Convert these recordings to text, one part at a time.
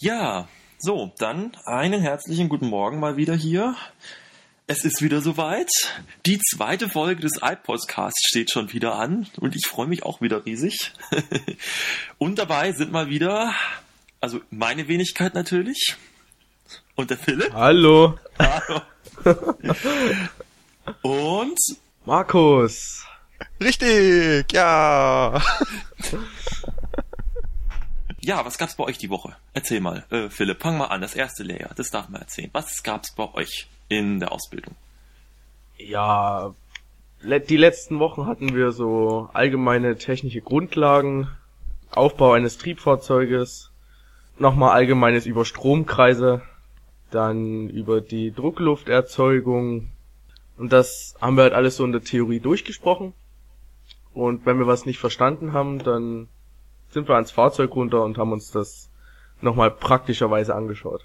Ja, so, dann einen herzlichen guten Morgen mal wieder hier. Es ist wieder soweit. Die zweite Folge des iPodcasts steht schon wieder an und ich freue mich auch wieder riesig. und dabei sind mal wieder, also meine Wenigkeit natürlich und der Philipp. Hallo. Hallo. und Markus. Richtig, ja. Ja, was gab's bei euch die Woche? Erzähl mal, äh, Philipp, fang mal an, das erste Layer, das darf man erzählen. Was gab's bei euch in der Ausbildung? Ja, die letzten Wochen hatten wir so allgemeine technische Grundlagen, Aufbau eines Triebfahrzeuges, nochmal allgemeines über Stromkreise, dann über die Drucklufterzeugung und das haben wir halt alles so in der Theorie durchgesprochen. Und wenn wir was nicht verstanden haben, dann sind wir ans Fahrzeug runter und haben uns das nochmal praktischerweise angeschaut.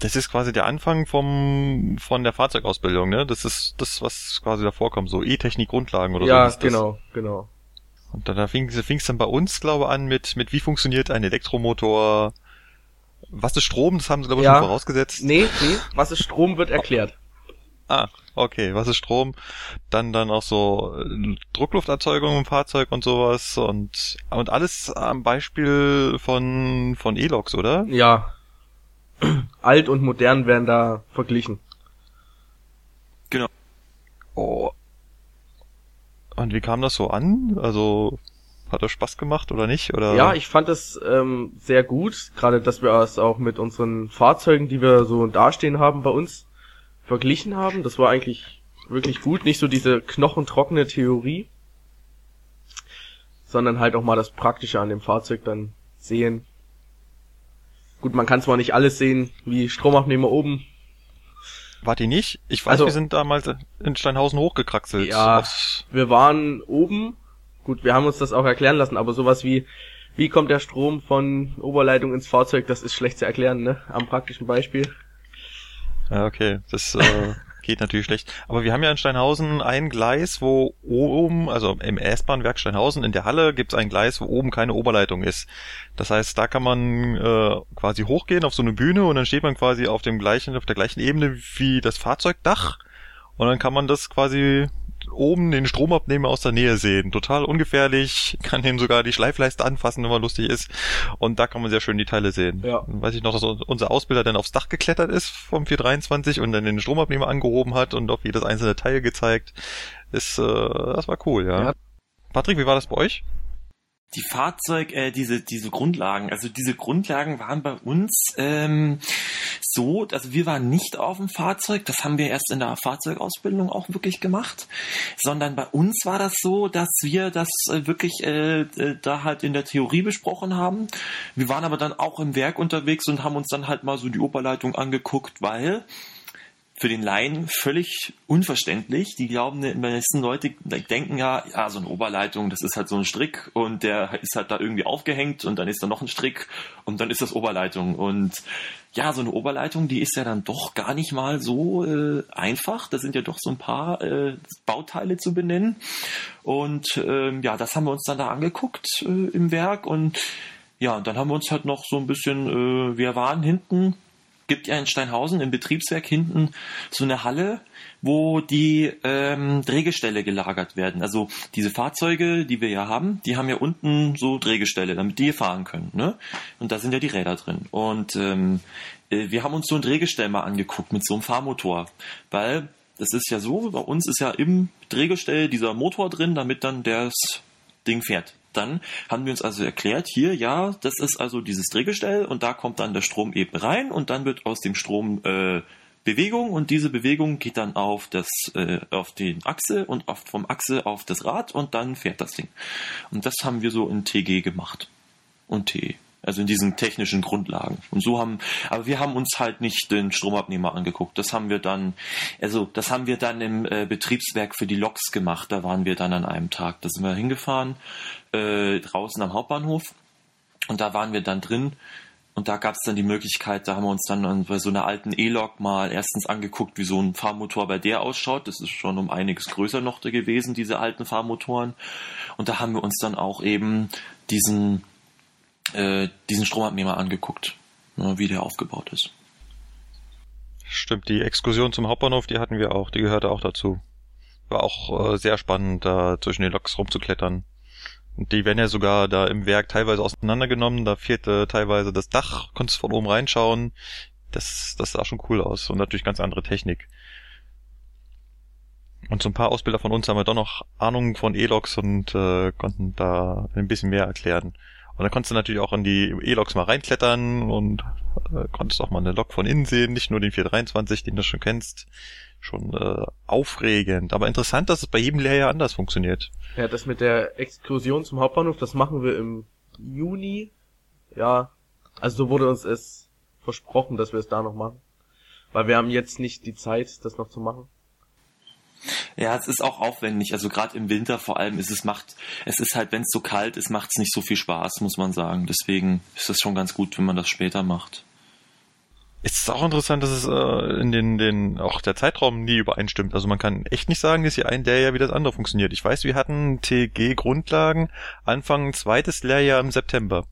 Das ist quasi der Anfang vom, von der Fahrzeugausbildung, ne? Das ist das, was quasi davor kommt, so E-Technik-Grundlagen oder so. ja, hieß das. genau, genau. Und da, da fing es dann bei uns, glaube ich, an mit, mit wie funktioniert ein Elektromotor, was ist Strom, das haben sie, glaube ich, Ja. schon vorausgesetzt. Nee, nee, was ist Strom wird erklärt. Ah, okay, was ist Strom? Dann dann auch so äh, Drucklufterzeugung im Fahrzeug und sowas und und alles am Beispiel von von E-Loks, oder? Ja. Alt und modern werden da verglichen. Genau. Oh. Und wie kam das so an? Also hat das Spaß gemacht oder nicht? Oder Ja, ich fand es ähm, sehr gut, gerade dass wir es auch mit unseren Fahrzeugen, die wir so dastehen haben bei uns, verglichen haben. Das war eigentlich wirklich gut, nicht so diese knochentrockene Theorie, sondern halt auch mal das Praktische an dem Fahrzeug dann sehen. Gut, man kann zwar nicht alles sehen, wie Stromabnehmer oben, Wart ihr nicht? Ich weiß, Also- wir sind damals in Steinhausen hochgekraxelt. Ja. Wir waren oben. Gut, wir haben uns das auch erklären lassen, aber sowas wie, wie kommt der Strom von Oberleitung ins Fahrzeug, das ist schlecht zu erklären, ne? Am praktischen Beispiel. Ja, okay. Das äh, geht natürlich schlecht. Aber wir haben ja in Steinhausen ein Gleis, wo oben, also im S-Bahn-Werk Steinhausen in der Halle gibt es ein Gleis, wo oben keine Oberleitung ist. Das heißt, da kann man äh, quasi hochgehen auf so eine Bühne und dann steht man quasi auf dem gleichen, auf der gleichen Ebene wie das Fahrzeugdach und dann kann man das quasi oben den Stromabnehmer aus der Nähe sehen. Total ungefährlich, kann den sogar die Schleifleiste anfassen, wenn man lustig ist. Und da kann man sehr schön die Teile sehen. Ja. Dann weiß ich noch, dass unser Ausbilder dann aufs Dach geklettert ist vom 423 und dann den Stromabnehmer angehoben hat und auf jedes einzelne Teil gezeigt. Ist, äh, das war cool, ja. Ja. Patrick, wie war das bei euch? Die Fahrzeug, äh, diese, diese Grundlagen, also diese Grundlagen waren bei uns ähm, so, also wir waren nicht auf dem Fahrzeug, das haben wir erst in der Fahrzeugausbildung auch wirklich gemacht, sondern bei uns war das so, dass wir das äh, wirklich äh, äh, da halt in der Theorie besprochen haben. Wir waren aber dann auch im Werk unterwegs und haben uns dann halt mal so die Oberleitung angeguckt, weil für den Laien völlig unverständlich. Die glauben, die meisten Leute denken ja, ja, so eine Oberleitung, das ist halt so ein Strick und der ist halt da irgendwie aufgehängt und dann ist da noch ein Strick und dann ist das Oberleitung. Und ja, so eine Oberleitung, die ist ja dann doch gar nicht mal so äh, einfach. Da sind ja doch so ein paar äh, Bauteile zu benennen. Und ähm, ja, das haben wir uns dann da angeguckt äh, im Werk und ja, und dann haben wir uns halt noch so ein bisschen, äh, wir waren hinten gibt ja in Steinhausen im Betriebswerk hinten so eine Halle, wo die ähm, Drehgestelle gelagert werden. Also diese Fahrzeuge, die wir ja haben, die haben ja unten so Drehgestelle, damit die fahren können. Ne? Und da sind ja die Räder drin. Und ähm, äh, wir haben uns so ein Drehgestell mal angeguckt mit so einem Fahrmotor, weil das ist ja so, bei uns ist ja im Drehgestell dieser Motor drin, damit dann das Ding fährt. Dann haben wir uns also erklärt, hier, ja, das ist also dieses Drehgestell und da kommt dann der Strom eben rein und dann wird aus dem Strom äh, Bewegung und diese Bewegung geht dann auf das äh, auf den Achse und auf, vom Achse auf das Rad und dann fährt das Ding. Und das haben wir so in TG gemacht und TE. Also in diesen technischen Grundlagen. Und so haben, aber wir haben uns halt nicht den Stromabnehmer angeguckt. Das haben wir dann, also das haben wir dann im äh, Betriebswerk für die Loks gemacht. Da waren wir dann an einem Tag. Da sind wir hingefahren, äh, draußen am Hauptbahnhof. Und da waren wir dann drin. Und da gab es dann die Möglichkeit, da haben wir uns dann bei so einer alten E-Lok mal erstens angeguckt, wie so ein Fahrmotor bei der ausschaut. Das ist schon um einiges größer noch gewesen, diese alten Fahrmotoren. Und da haben wir uns dann auch eben diesen äh, diesen Stromabnehmer angeguckt. wie der aufgebaut ist. Stimmt, die Exkursion zum Hauptbahnhof, die hatten wir auch, die gehörte auch dazu. War auch äh, sehr spannend, da zwischen den Loks rumzuklettern. Und die werden ja sogar da im Werk teilweise auseinandergenommen, da fehlte teilweise das Dach, konntest von oben reinschauen. Das, das sah schon cool aus und natürlich ganz andere Technik. Und so ein paar Ausbilder von uns haben ja doch noch Ahnung von E-Loks und äh, konnten da ein bisschen mehr erklären. Und dann konntest du natürlich auch in die E-Loks mal reinklettern und äh, konntest auch mal eine Lok von innen sehen, nicht nur den 423, den du schon kennst. Schon äh, aufregend, aber interessant, dass es bei jedem Lehrjahr anders funktioniert. Ja, das mit der Exkursion zum Hauptbahnhof, das machen wir im Juni. Ja, also so wurde uns es versprochen, dass wir es da noch machen. Weil wir haben jetzt nicht die Zeit, das noch zu machen. Ja, es ist auch aufwendig. Also gerade im Winter vor allem ist es macht, es ist halt, wenn es so kalt ist, macht es nicht so viel Spaß, muss man sagen. Deswegen ist das schon ganz gut, wenn man das später macht. Es ist auch interessant, dass es äh, in den, den auch der Zeitraum nie übereinstimmt. Also man kann echt nicht sagen, dass hier ein Lehrjahr wie das andere funktioniert. Ich weiß, wir hatten TG Grundlagen Anfang zweites Lehrjahr im September.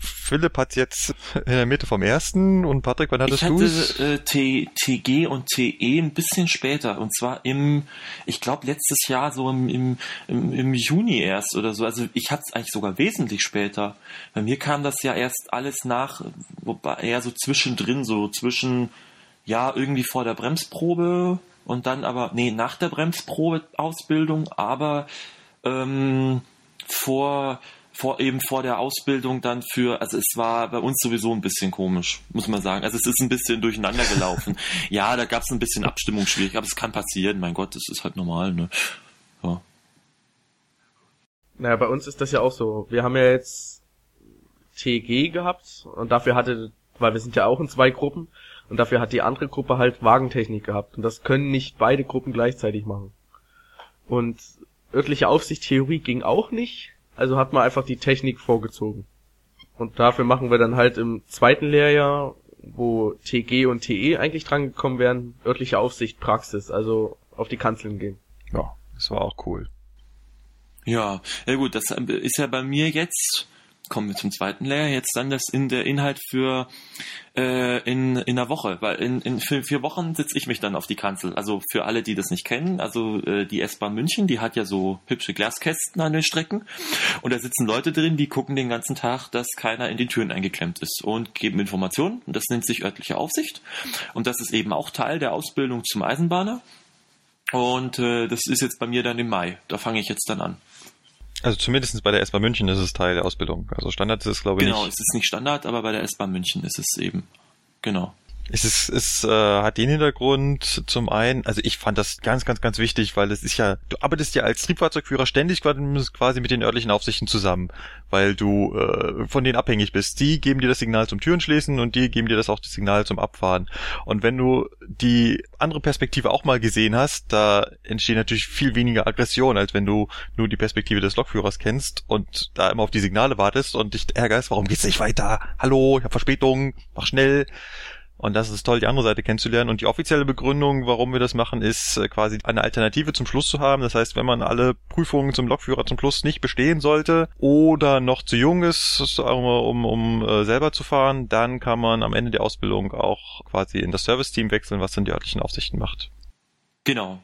Philipp hat jetzt in der Mitte vom ersten und Patrick, wann hattest du Ich hatte äh, T, TG und TE ein bisschen später und zwar im, ich glaube letztes Jahr so im, im, im, im Juni erst oder so. Also ich hatte es eigentlich sogar wesentlich später. Bei mir kam das ja erst alles nach, wobei eher so zwischendrin, so zwischen, ja, irgendwie vor der Bremsprobe und dann aber, nee, nach der Bremsprobe Ausbildung, aber ähm, vor vor, eben vor der Ausbildung dann für, also es war bei uns sowieso ein bisschen komisch, muss man sagen. Also es ist ein bisschen durcheinander gelaufen. ja, da gab es ein bisschen Abstimmungsschwierigkeiten, aber es kann passieren, mein Gott, das ist halt normal, ne? Ja. Naja, bei uns ist das ja auch so. Wir haben ja jetzt TG gehabt und dafür hatte, weil wir sind ja auch in zwei Gruppen und dafür hat die andere Gruppe halt Wagentechnik gehabt und das können nicht beide Gruppen gleichzeitig machen. Und örtliche Aufsicht Theorie ging auch nicht, also hat man einfach die Technik vorgezogen. Und dafür machen wir dann halt im zweiten Lehrjahr, wo TG und TE eigentlich dran gekommen wären, örtliche Aufsicht Praxis, also auf die Kanzeln gehen. Ja, das war auch cool. Ja, ja gut, das ist ja bei mir jetzt kommen wir zum zweiten Layer, jetzt dann das in der Inhalt für äh, in, in der Woche, weil in, in für vier Wochen sitze ich mich dann auf die Kanzel. Also für alle, die das nicht kennen, also äh, die S-Bahn München, die hat ja so hübsche Glaskästen an den Strecken. Und da sitzen Leute drin, die gucken den ganzen Tag, dass keiner in die Türen eingeklemmt ist und geben Informationen. Das nennt sich örtliche Aufsicht. Und das ist eben auch Teil der Ausbildung zum Eisenbahner. Und äh, das ist jetzt bei mir dann im Mai, da fange ich jetzt dann an. Also zumindest bei der S-Bahn München ist es Teil der Ausbildung. Also Standard ist es, glaube ich, genau, nicht. Es ist nicht Standard, aber bei der S-Bahn München ist es eben. Genau. Es ist, es äh, hat den Hintergrund zum einen, also ich fand das ganz, ganz, ganz wichtig, weil es ist ja, du arbeitest ja als Triebfahrzeugführer ständig quasi mit den örtlichen Aufsichten zusammen, weil du äh, von denen abhängig bist. Die geben dir das Signal zum Türenschließen und die geben dir das auch das Signal zum Abfahren. Und wenn du die andere Perspektive auch mal gesehen hast, da entsteht natürlich viel weniger Aggression, als wenn du nur die Perspektive des Lokführers kennst und da immer auf die Signale wartest und dich ärgerst, warum geht's nicht weiter? Hallo, ich habe Verspätung, mach schnell. Und das ist toll, die andere Seite kennenzulernen. Und die offizielle Begründung, warum wir das machen, ist äh, quasi eine Alternative zum Schluss zu haben. Das heißt, wenn man alle Prüfungen zum Lokführer zum Schluss nicht bestehen sollte oder noch zu jung ist, um, um, um äh, selber zu fahren, dann kann man am Ende der Ausbildung auch quasi in das Serviceteam wechseln, was dann die örtlichen Aufsichten macht. Genau,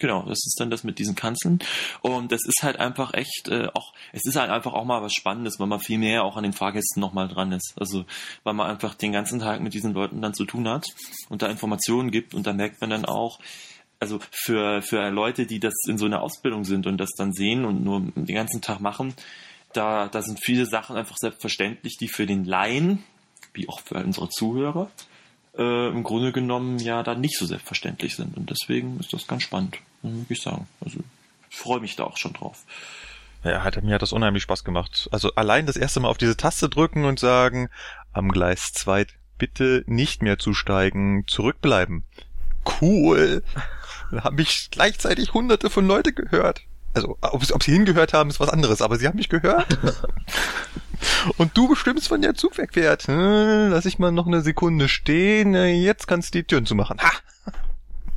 Genau, das ist dann das mit diesen Kanzeln. Und das ist halt einfach echt äh, auch, es ist halt einfach auch mal was Spannendes, weil man viel mehr auch an den Fahrgästen nochmal dran ist. Also weil man einfach den ganzen Tag mit diesen Leuten dann zu tun hat und da Informationen gibt und da merkt man dann auch, also für, für Leute, die das in so einer Ausbildung sind und das dann sehen und nur den ganzen Tag machen, da, da sind viele Sachen einfach selbstverständlich, die für den Laien, wie auch für unsere Zuhörer, äh, im Grunde genommen ja dann nicht so selbstverständlich sind. Und deswegen ist das ganz spannend, muss ich sagen. Also ich freue mich da auch schon drauf. Ja, hat, mir hat das unheimlich Spaß gemacht. Also allein das erste Mal auf diese Taste drücken und sagen, am Gleis 2 bitte nicht mehr zusteigen, zurückbleiben. Cool. Da haben mich gleichzeitig hunderte von Leute gehört. Also, ob, ob sie hingehört haben, ist was anderes, aber sie haben mich gehört. Und du bestimmst, wann der Zug wegfährt. Hm, lass ich mal noch eine Sekunde stehen. Jetzt kannst du die Türen zumachen. Ha!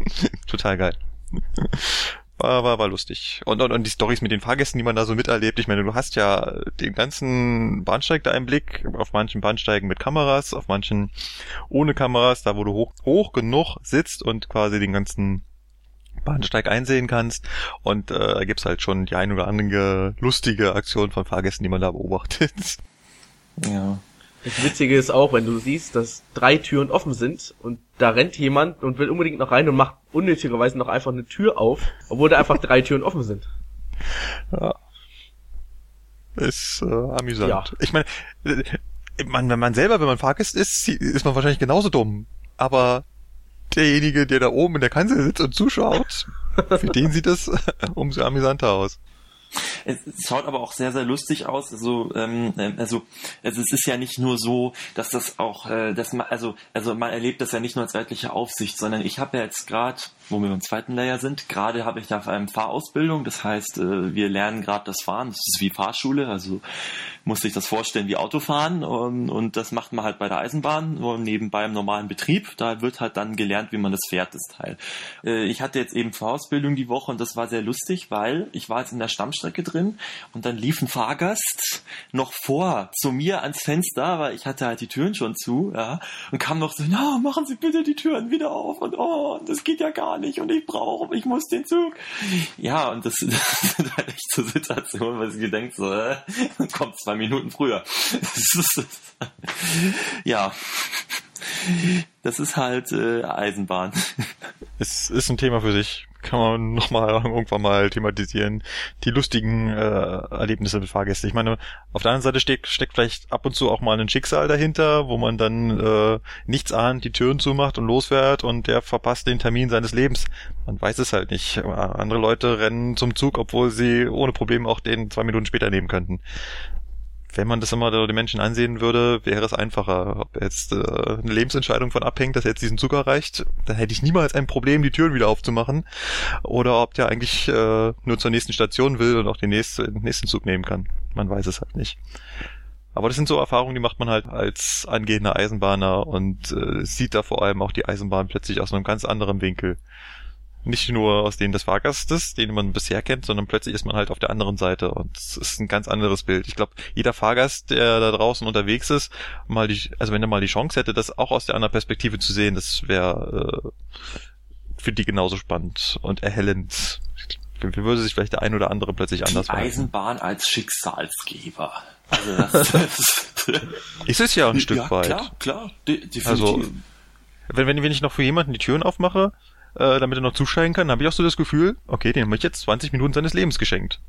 Total geil. War, war, war lustig. Und, und, und die Stories mit den Fahrgästen, die man da so miterlebt. Ich meine, du hast ja den ganzen Bahnsteig da im Blick. Auf manchen Bahnsteigen mit Kameras, auf manchen ohne Kameras, da wo du hoch, hoch genug sitzt und quasi den ganzen Bahnsteig einsehen kannst. Und äh, da gibt's halt schon die ein oder andere lustige Aktion von Fahrgästen, die man da beobachtet. Ja. Das Witzige ist auch, wenn du siehst, dass drei Türen offen sind und da rennt jemand und will unbedingt noch rein und macht unnötigerweise noch einfach eine Tür auf, obwohl da einfach drei Türen offen sind. Ja. Ist äh, amüsant. Ja. Ich meine, äh, man, wenn man selber, wenn man Fahrgast ist, ist man wahrscheinlich genauso dumm. Aber derjenige, der da oben in der Kanzel sitzt und zuschaut, für den sieht das umso amüsanter aus. Es schaut aber auch sehr, sehr lustig aus. Also, ähm, äh, also, also es ist ja nicht nur so, dass das auch, äh, dass man, also, also man erlebt das ja nicht nur als örtliche Aufsicht, sondern ich habe ja jetzt gerade wo wir im zweiten Layer sind. Gerade habe ich da eine Fahrausbildung, das heißt, äh, wir lernen gerade das Fahren. Das ist wie Fahrschule, also muss sich das vorstellen wie Autofahren und, und das macht man halt bei der Eisenbahn, nur nebenbei im normalen Betrieb. Da wird halt dann gelernt, wie man das fährt, das Teil. Äh, ich hatte jetzt eben Fahrausbildung die Woche und das war sehr lustig, weil ich war jetzt in der Stammstrecke drin und dann lief ein Fahrgast noch vor zu mir ans Fenster, weil ich hatte halt die Türen schon zu, ja, und kam noch so, na, machen Sie bitte die Türen wieder auf und oh, das geht ja gar nicht und ich brauche, ich muss den Zug. Ja, und das, das sind halt echt so Situationen, wo ich denke, so, äh, kommt zwei Minuten früher. ja. Das ist halt äh, Eisenbahn. Es ist ein Thema für sich kann man nochmal irgendwann mal thematisieren, die lustigen äh, Erlebnisse mit Fahrgästen. Ich meine, auf der anderen Seite steckt, steckt vielleicht ab und zu auch mal ein Schicksal dahinter, wo man dann äh, nichts ahnt, die Türen zumacht und losfährt und der verpasst den Termin seines Lebens. Man weiß es halt nicht. Andere Leute rennen zum Zug, obwohl sie ohne Probleme auch den zwei Minuten später nehmen könnten wenn man das immer den Menschen ansehen würde, wäre es einfacher. Ob jetzt äh, eine Lebensentscheidung von abhängt, dass er jetzt diesen Zug erreicht, dann hätte ich niemals ein Problem, die Türen wieder aufzumachen. Oder ob der eigentlich äh, nur zur nächsten Station will und auch den nächsten, den nächsten Zug nehmen kann. Man weiß es halt nicht. Aber das sind so Erfahrungen, die macht man halt als angehender Eisenbahner und äh, sieht da vor allem auch die Eisenbahn plötzlich aus einem ganz anderen Winkel nicht nur aus denen des Fahrgastes, den man bisher kennt, sondern plötzlich ist man halt auf der anderen Seite und es ist ein ganz anderes Bild. Ich glaube, jeder Fahrgast, der da draußen unterwegs ist, mal die, also wenn er mal die Chance hätte, das auch aus der anderen Perspektive zu sehen, das wäre äh, für die genauso spannend und erhellend. Wie würde sich vielleicht der ein oder andere plötzlich anders Die Eisenbahn als Schicksalsgeber. Also das, das ist es ja ein Stück ja, weit. Klar, klar, definitiv. Also, wenn, wenn, wenn ich noch für jemanden die Türen aufmache, äh, damit er noch zusteigen kann, habe ich auch so das Gefühl, okay, den habe ich jetzt 20 Minuten seines Lebens geschenkt.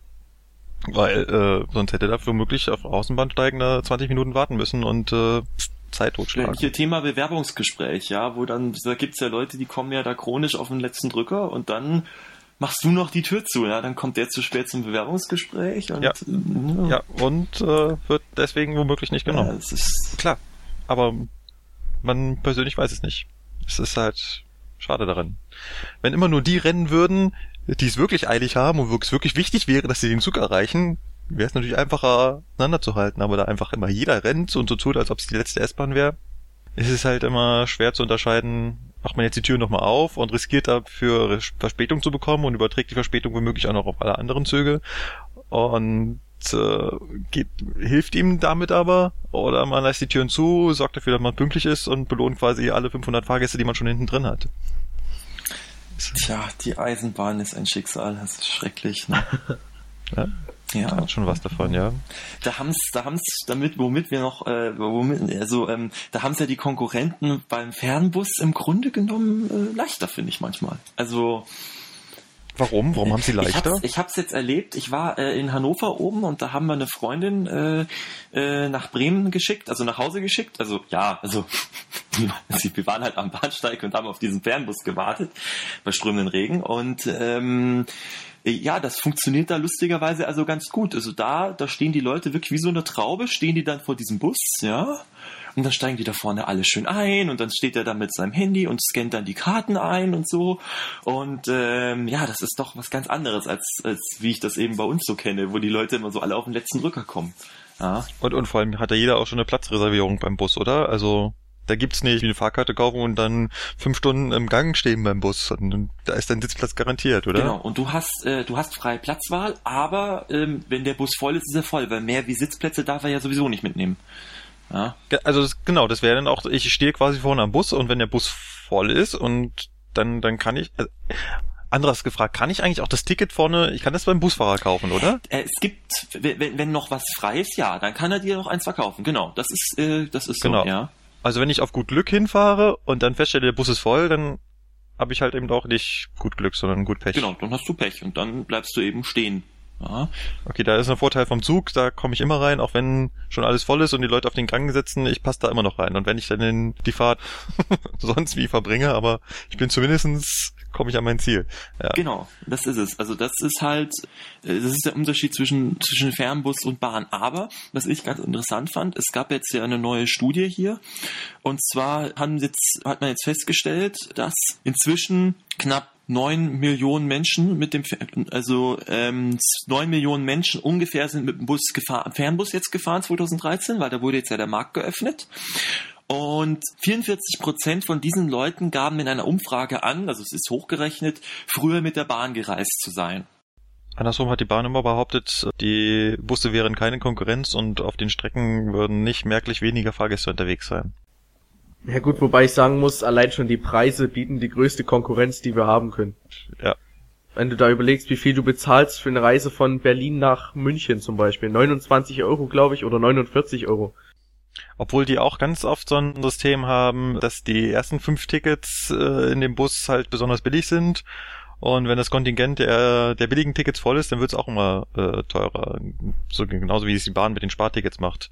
Weil äh, sonst hätte er womöglich auf Außenbahn da 20 Minuten warten müssen und äh, Zeit totschlagen. Hier Thema Bewerbungsgespräch, ja, wo dann, da gibt's ja Leute, die kommen ja da chronisch auf den letzten Drücker und dann machst du noch die Tür zu, ja, dann kommt der zu spät zum Bewerbungsgespräch und ja, ja. ja und äh, wird deswegen womöglich nicht genommen. Ja, es ist klar, aber man persönlich weiß es nicht. Es ist halt Schade daran. Wenn immer nur die rennen würden, die es wirklich eilig haben und es wirklich wichtig wäre, dass sie den Zug erreichen, wäre es natürlich einfacher, auseinanderzuhalten. Aber da einfach immer jeder rennt und so tut, als ob es die letzte S-Bahn wäre, ist es halt immer schwer zu unterscheiden, macht man jetzt die Tür nochmal auf und riskiert dafür Verspätung zu bekommen und überträgt die Verspätung womöglich auch noch auf alle anderen Züge. Und äh, geht, hilft ihm damit aber oder man lässt die Türen zu, sorgt dafür, dass man pünktlich ist und belohnt quasi alle 500 Fahrgäste, die man schon hinten drin hat. Tja, die Eisenbahn ist ein Schicksal, das ist schrecklich. Ne? ja. Ja. Da hat schon was davon, ja. Da haben's, da haben's damit, womit wir noch, äh, womit, also ähm, da haben's ja die Konkurrenten beim Fernbus im Grunde genommen äh, leichter, finde ich manchmal. Also Warum? Warum haben Sie leichter? Ich habe es jetzt erlebt. Ich war äh, in Hannover oben und da haben wir eine Freundin äh, äh, nach Bremen geschickt, also nach Hause geschickt. Also ja, also wir waren halt am Bahnsteig und haben auf diesen Fernbus gewartet bei strömenden Regen und ähm, ja, das funktioniert da lustigerweise also ganz gut. Also da, da stehen die Leute wirklich wie so eine Traube, stehen die dann vor diesem Bus, ja, und dann steigen die da vorne alle schön ein und dann steht er da mit seinem Handy und scannt dann die Karten ein und so. Und ähm, ja, das ist doch was ganz anderes, als, als wie ich das eben bei uns so kenne, wo die Leute immer so alle auf den letzten Rücker kommen. Ja. Und, und vor allem hat ja jeder auch schon eine Platzreservierung beim Bus, oder? Also Da gibt's nicht wie eine Fahrkarte kaufen und dann fünf Stunden im Gang stehen beim Bus. Und da ist dein Sitzplatz garantiert, oder? Genau. Und du hast, äh, du hast freie Platzwahl, aber ähm, wenn der Bus voll ist, ist er voll, weil mehr wie Sitzplätze darf er ja sowieso nicht mitnehmen. Ja. Also das, genau, das wäre dann auch, ich stehe quasi vorne am Bus und wenn der Bus voll ist und dann, dann kann ich. Äh, anderes gefragt, kann ich eigentlich auch das Ticket vorne, ich kann das beim Busfahrer kaufen, oder? Äh, es gibt, wenn, wenn noch was frei ist, ja, dann kann er dir noch eins verkaufen. Genau, das ist, äh, das ist Genau. so, ja. Also wenn ich auf gut Glück hinfahre und dann feststelle, der Bus ist voll, dann habe ich halt eben auch nicht gut Glück, sondern gut Pech. Genau, dann hast du Pech und dann bleibst du eben stehen. Ja. Okay, da ist ein Vorteil vom Zug, da komme ich immer rein, auch wenn schon alles voll ist und die Leute auf den Gang sitzen, ich passe da immer noch rein. Und wenn ich dann in die Fahrt sonst wie verbringe, aber ich bin zumindestens komme ich an mein Ziel. Ja. Genau, das ist es. Also das ist halt, äh, das ist der Unterschied zwischen, zwischen Fernbus und Bahn. Aber, was ich ganz interessant fand, es gab jetzt ja eine neue Studie hier. Und zwar haben jetzt, hat man jetzt festgestellt, dass inzwischen knapp neun Millionen Menschen mit dem, also ähm, neun Millionen Menschen ungefähr sind mit dem Bus gefahren, Fernbus jetzt gefahren 2013, weil da wurde jetzt ja der Markt geöffnet. Und 44 Prozent von diesen Leuten gaben in einer Umfrage an, also es ist hochgerechnet, früher mit der Bahn gereist zu sein. Andersrum hat die Bahn immer behauptet, die Busse wären keine Konkurrenz und auf den Strecken würden nicht merklich weniger Fahrgäste unterwegs sein. Ja gut, wobei ich sagen muss, allein schon die Preise bieten die größte Konkurrenz, die wir haben können. Ja. Wenn du da überlegst, wie viel du bezahlst für eine Reise von Berlin nach München zum Beispiel. 29 Euro, glaube ich, oder 49 Euro. Obwohl die auch ganz oft so ein System haben, dass die ersten fünf Tickets äh, in dem Bus halt besonders billig sind. Und wenn das Kontingent der, der billigen Tickets voll ist, dann wird's auch immer äh, teurer. So genauso wie es die Bahn mit den Spartickets macht.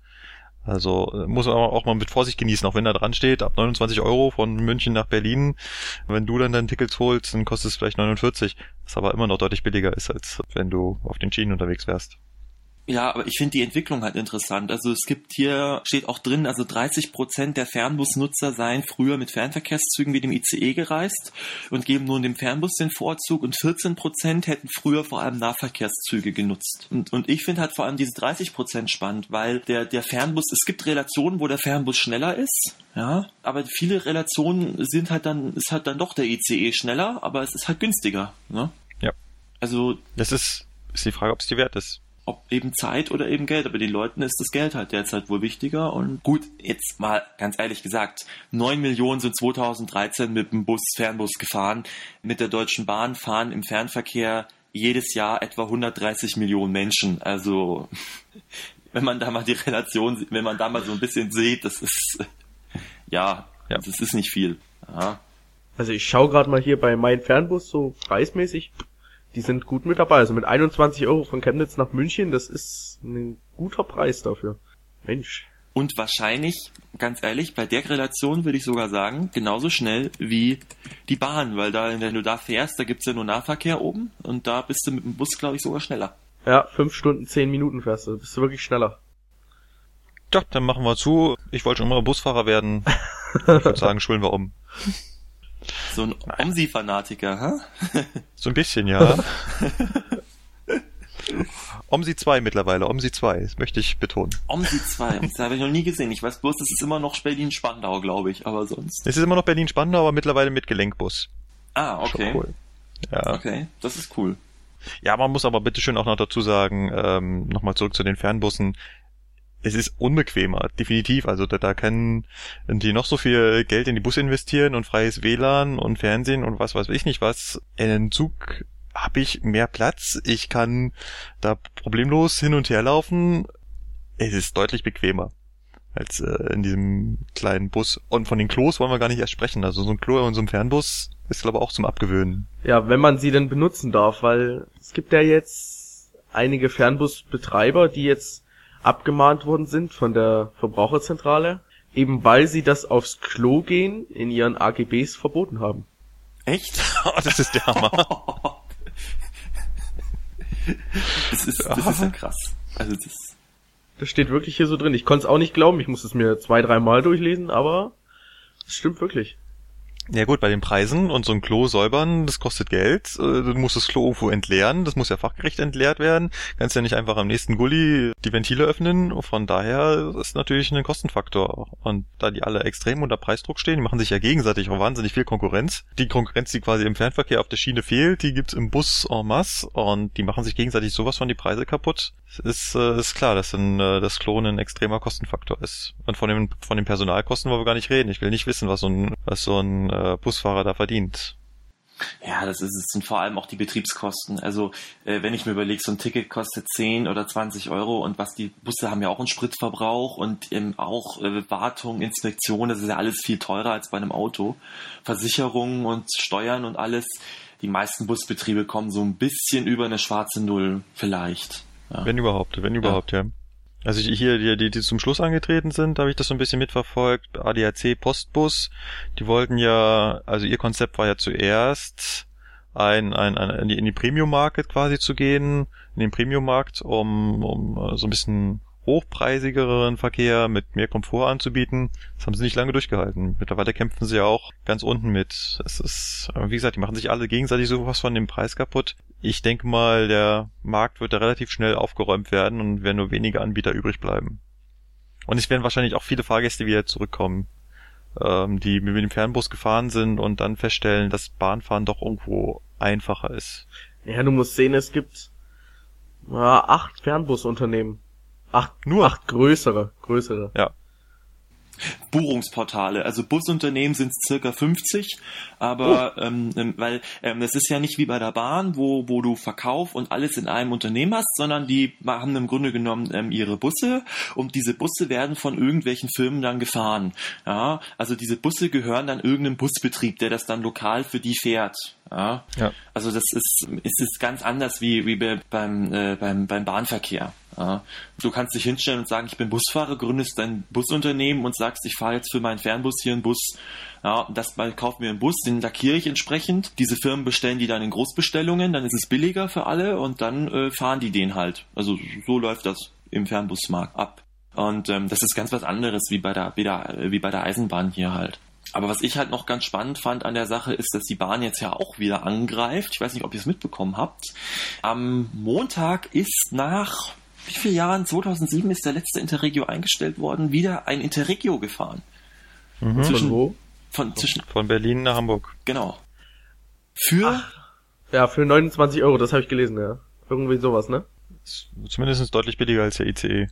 Also äh, muss man auch mal mit Vorsicht genießen, auch wenn da dran steht, ab 29 Euro von München nach Berlin. Wenn du dann deine Tickets holst, dann kostet es vielleicht 49, was aber immer noch deutlich billiger ist, als wenn du auf den Schienen unterwegs wärst. Ja, aber ich finde die Entwicklung halt interessant. Also es gibt hier, steht auch drin, also 30 Prozent der Fernbusnutzer seien früher mit Fernverkehrszügen wie dem ICE gereist und geben nun dem Fernbus den Vorzug und 14 Prozent hätten früher vor allem Nahverkehrszüge genutzt. Und, und ich finde halt vor allem diese 30 Prozent spannend, weil der, der Fernbus, es gibt Relationen, wo der Fernbus schneller ist, ja, aber viele Relationen sind halt dann, ist halt dann doch der ICE schneller, aber es ist halt günstiger, ne? Ja. Also Das ist, ist die Frage, ob es die wert ist. Ob eben Zeit oder eben Geld. Aber den Leuten ist das Geld halt derzeit wohl wichtiger. Und gut, jetzt mal ganz ehrlich gesagt, 9 Millionen sind 2013 mit dem Bus, Fernbus gefahren. Mit der Deutschen Bahn fahren im Fernverkehr jedes Jahr etwa 130 Millionen Menschen. Also, wenn man da mal die Relation, wenn man da mal so ein bisschen sieht, das ist, ja, Ja. das ist nicht viel. Ja. Also ich schaue gerade mal hier bei mein Fernbus so preismäßig. Die sind gut mit dabei. Also mit 21 Euro von Chemnitz nach München, das ist ein guter Preis dafür. Mensch. Und wahrscheinlich, ganz ehrlich, bei der Relation würde ich sogar sagen, genauso schnell wie die Bahn, weil da, wenn du da fährst, da gibt's ja nur Nahverkehr oben und da bist du mit dem Bus, glaube ich, sogar schneller. Ja, fünf Stunden, zehn Minuten fährst du. Bist du wirklich schneller. Ja, dann machen wir zu. Ich wollte schon immer Busfahrer werden. Ich würde sagen, schulen wir um. So ein Omsi-Fanatiker, hä? So ein bisschen, ja. Omsi 2 mittlerweile, Omsi 2, das möchte ich betonen. Omsi 2, das habe ich noch nie gesehen. Ich weiß bloß, das ist immer noch Berlin-Spandau, glaube ich, aber sonst. Es ist immer noch Berlin-Spandau, aber mittlerweile mit Gelenkbus. Ah, Schon okay. cool. Ja. Okay, das ist cool. ja, man muss aber bitteschön auch noch dazu sagen, ähm, nochmal zurück zu den Fernbussen. Es ist unbequemer, definitiv. Also da, da können die noch so viel Geld in die Busse investieren und freies WLAN und Fernsehen und was weiß ich nicht was. In einem Zug habe ich mehr Platz. Ich kann da problemlos hin und her laufen. Es ist deutlich bequemer als äh, in diesem kleinen Bus. Und von den Klos wollen wir gar nicht erst sprechen. Also so ein Klo in so einem Fernbus ist glaube ich auch zum Abgewöhnen. Ja, wenn man sie denn benutzen darf, weil es gibt ja jetzt einige Fernbusbetreiber, die jetzt abgemahnt worden sind von der Verbraucherzentrale, eben weil sie das aufs Klo gehen in ihren AGBs verboten haben. Echt? Oh, das ist der Hammer. Das ist, das ist ja krass. Also das, Das steht wirklich hier so drin. Ich konnte es auch nicht glauben, ich musste es mir zwei, dreimal durchlesen, aber es stimmt wirklich. Ja gut, bei den Preisen und so ein Klo säubern, das kostet Geld. Äh, du musst das Klo irgendwo entleeren, das muss ja fachgerecht entleert werden. Kannst ja nicht einfach am nächsten Gully die Ventile öffnen. Von daher ist natürlich ein Kostenfaktor. Und da die alle extrem unter Preisdruck stehen, die machen sich ja gegenseitig auch wahnsinnig viel Konkurrenz. Die Konkurrenz, die quasi im Fernverkehr auf der Schiene fehlt, die gibt's im Bus en masse und die machen sich gegenseitig sowas von die Preise kaputt. Ist, äh, ist klar, dass ein, äh, das Klo ein extremer Kostenfaktor ist. Und von dem, von den Personalkosten wollen wir gar nicht reden. Ich will nicht wissen, was so ein, was so ein äh, Busfahrer da verdient. Ja, das ist, es sind vor allem auch die Betriebskosten. Also äh, wenn ich mir überlege, so ein Ticket kostet 10 oder 20 Euro und was die Busse haben ja auch einen Spritverbrauch und ähm, auch äh, Wartung, Inspektion, das ist ja alles viel teurer als bei einem Auto. Versicherungen und Steuern und alles. Die meisten Busbetriebe kommen so ein bisschen über eine schwarze Null vielleicht. Ja. Wenn überhaupt, wenn überhaupt, ja. ja. Also hier, die, die, die zum Schluss angetreten sind, habe ich das so ein bisschen mitverfolgt. ADAC Postbus, die wollten ja, also ihr Konzept war ja zuerst ein, ein, ein in die, in die Premium Market quasi zu gehen, in den Premium Markt, um, um so ein bisschen hochpreisigeren Verkehr mit mehr Komfort anzubieten. Das haben sie nicht lange durchgehalten. Mittlerweile kämpfen sie ja auch ganz unten mit. Es ist, wie gesagt, die machen sich alle gegenseitig sowas von dem Preis kaputt. Ich denke mal, der Markt wird da relativ schnell aufgeräumt werden und werden nur wenige Anbieter übrig bleiben. Und es werden wahrscheinlich auch viele Fahrgäste wieder zurückkommen, ähm, die mit dem Fernbus gefahren sind und dann feststellen, dass Bahnfahren doch irgendwo einfacher ist. Ja, du musst sehen, es gibt ja, acht Fernbusunternehmen. Acht, nur acht größere, größere. Ja. Buchungsportale. Also Busunternehmen sind circa 50, aber oh. ähm, ähm, weil ähm, das ist ja nicht wie bei der Bahn, wo, wo du Verkauf und alles in einem Unternehmen hast, sondern die haben im Grunde genommen ähm, ihre Busse und diese Busse werden von irgendwelchen Firmen dann gefahren. Ja, also diese Busse gehören dann irgendeinem Busbetrieb, der das dann lokal für die fährt. Ja. ja. Also das ist, ist, ist ganz anders wie, wie beim, äh, beim, beim Bahnverkehr. Du kannst dich hinstellen und sagen, ich bin Busfahrer, gründest dein Busunternehmen und sagst, ich fahre jetzt für meinen Fernbus hier einen Bus. Ja, das kaufen wir einen Bus, den lackiere ich entsprechend. Diese Firmen bestellen die dann in Großbestellungen, dann ist es billiger für alle und dann äh, fahren die den halt. Also so läuft das im Fernbusmarkt ab. Und ähm, das ist ganz was anderes wie bei der, wie, der, wie bei der Eisenbahn hier halt. Aber was ich halt noch ganz spannend fand an der Sache ist, dass die Bahn jetzt ja auch wieder angreift. Ich weiß nicht, ob ihr es mitbekommen habt. Am Montag ist nach wie vielen Jahren? 2007 ist der letzte Interregio eingestellt worden. Wieder ein Interregio gefahren. Mhm. Zwischen, von wo? Von, zwischen, von Berlin nach Hamburg. Genau. Für? Ach, ja, für 29 Euro, das habe ich gelesen, ja. Irgendwie sowas, ne? Zumindest deutlich billiger als der ICE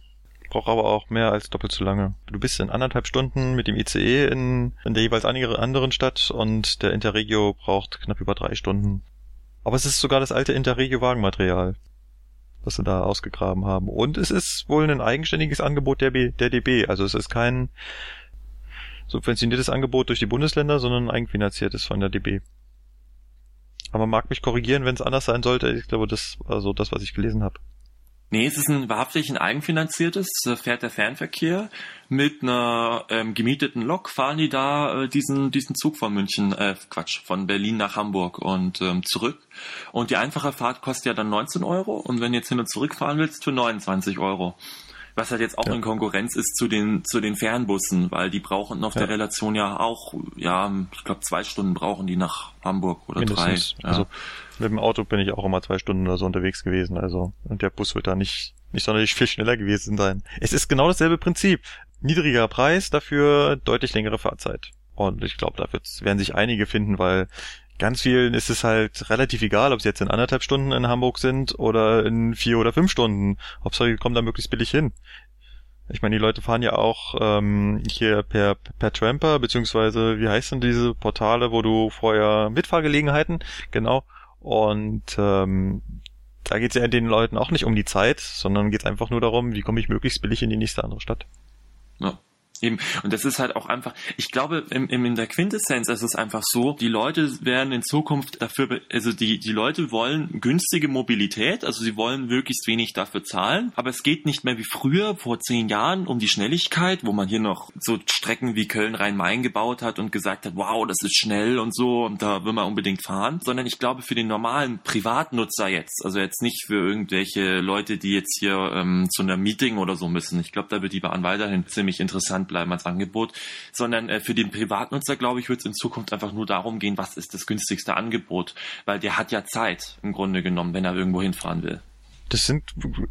braucht aber auch mehr als doppelt so lange. Du bist in anderthalb Stunden mit dem ICE in, in der jeweils anderen Stadt und der Interregio braucht knapp über drei Stunden. Aber es ist sogar das alte Interregio-Wagenmaterial, was sie da ausgegraben haben. Und es ist wohl ein eigenständiges Angebot der, B, der DB. Also es ist kein subventioniertes Angebot durch die Bundesländer, sondern ein eigenfinanziertes von der DB. Aber mag mich korrigieren, wenn es anders sein sollte. Ich glaube, das war so das, was ich gelesen habe. Nee, es ist ein wahrhaftig ein eigenfinanziertes, da fährt der Fernverkehr mit einer ähm, gemieteten Lok, fahren die da äh, diesen, diesen Zug von München, äh, Quatsch, von Berlin nach Hamburg und ähm, zurück. Und die einfache Fahrt kostet ja dann 19 Euro und wenn du jetzt hin und zurück fahren willst, für 29 Euro was halt jetzt auch ja. in Konkurrenz ist zu den zu den Fernbussen, weil die brauchen auf ja. der Relation ja auch, ja, ich glaube zwei Stunden brauchen die nach Hamburg oder Mindestens. drei. Ja. Also mit dem Auto bin ich auch immer zwei Stunden oder so unterwegs gewesen, also und der Bus wird da nicht nicht sonderlich viel schneller gewesen sein. Es ist genau dasselbe Prinzip. Niedriger Preis, dafür deutlich längere Fahrzeit. Und ich glaube, dafür werden sich einige finden, weil ganz vielen ist es halt relativ egal, ob sie jetzt in anderthalb Stunden in Hamburg sind oder in vier oder fünf Stunden. Hauptsache, die kommen da möglichst billig hin. Ich meine, die Leute fahren ja auch ähm, hier per, per Tramper, beziehungsweise wie heißen diese Portale, wo du vorher Mitfahrgelegenheiten, genau. Und ähm, da geht es ja den Leuten auch nicht um die Zeit, sondern geht es einfach nur darum, wie komme ich möglichst billig in die nächste andere Stadt. Ja. Eben. Und das ist halt auch einfach, ich glaube, im, im, in der Quintessenz ist es einfach so, die Leute werden in Zukunft dafür, also die, die Leute wollen günstige Mobilität, also sie wollen möglichst wenig dafür zahlen, aber es geht nicht mehr wie früher, vor zehn Jahren, um die Schnelligkeit, wo man hier noch so Strecken wie Köln-Rhein-Main gebaut hat und gesagt hat, wow, das ist schnell und so und da will man unbedingt fahren, sondern ich glaube für den normalen Privatnutzer jetzt, also jetzt nicht für irgendwelche Leute, die jetzt hier ähm, zu einer Meeting oder so müssen. Ich glaube, da wird die Bahn weiterhin ziemlich interessant bleiben als Angebot, sondern äh, für den Privatnutzer, glaube ich, wird es in Zukunft einfach nur darum gehen, was ist das günstigste Angebot, weil der hat ja Zeit im Grunde genommen, wenn er irgendwo hinfahren will. Das sind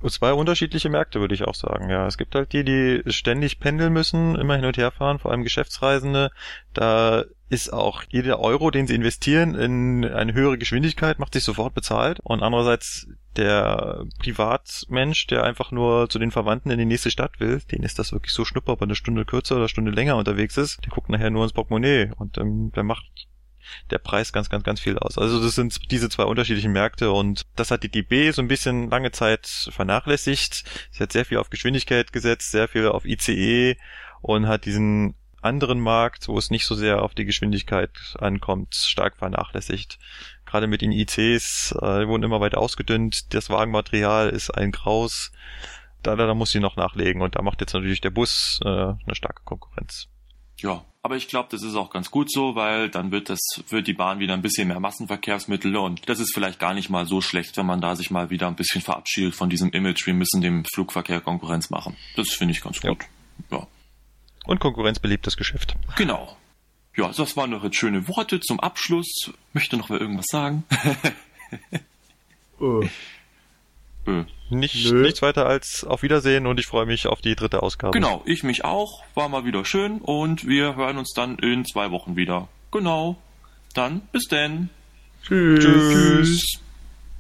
zwei unterschiedliche Märkte, würde ich auch sagen. Ja, es gibt halt die, die ständig pendeln müssen, immer hin und her fahren, vor allem Geschäftsreisende. Da ist auch jeder Euro, den sie investieren in eine höhere Geschwindigkeit, macht sich sofort bezahlt. Und andererseits der Privatmensch, der einfach nur zu den Verwandten in die nächste Stadt will, den ist das wirklich so schnupper, ob er eine Stunde kürzer oder eine Stunde länger unterwegs ist. Der guckt nachher nur ins Portemonnaie und ähm, der macht der Preis ganz, ganz, ganz viel aus. Also das sind diese zwei unterschiedlichen Märkte und das hat die DB so ein bisschen lange Zeit vernachlässigt. Sie hat sehr viel auf Geschwindigkeit gesetzt, sehr viel auf ICE und hat diesen anderen Markt, wo es nicht so sehr auf die Geschwindigkeit ankommt, stark vernachlässigt. Gerade mit den ICs äh, wurden immer weiter ausgedünnt, das Wagenmaterial ist ein Graus. Da, da, da muss sie noch nachlegen und da macht jetzt natürlich der Bus äh, eine starke Konkurrenz. Ja, aber ich glaube, das ist auch ganz gut so, weil dann wird das wird die Bahn wieder ein bisschen mehr Massenverkehrsmittel und das ist vielleicht gar nicht mal so schlecht, wenn man da sich mal wieder ein bisschen verabschiedet von diesem Image, wir müssen dem Flugverkehr Konkurrenz machen. Das finde ich ganz gut. Ja. ja. Und Konkurrenz belebt das Geschäft. Genau. Ja, das waren noch jetzt schöne Worte zum Abschluss. Möchte noch wer irgendwas sagen? uh. Äh, nicht, nichts weiter als auf Wiedersehen und ich freue mich auf die dritte Ausgabe. Genau, ich mich auch. War mal wieder schön und wir hören uns dann in zwei Wochen wieder. Genau. Dann bis denn. Tschüss. Tschüss.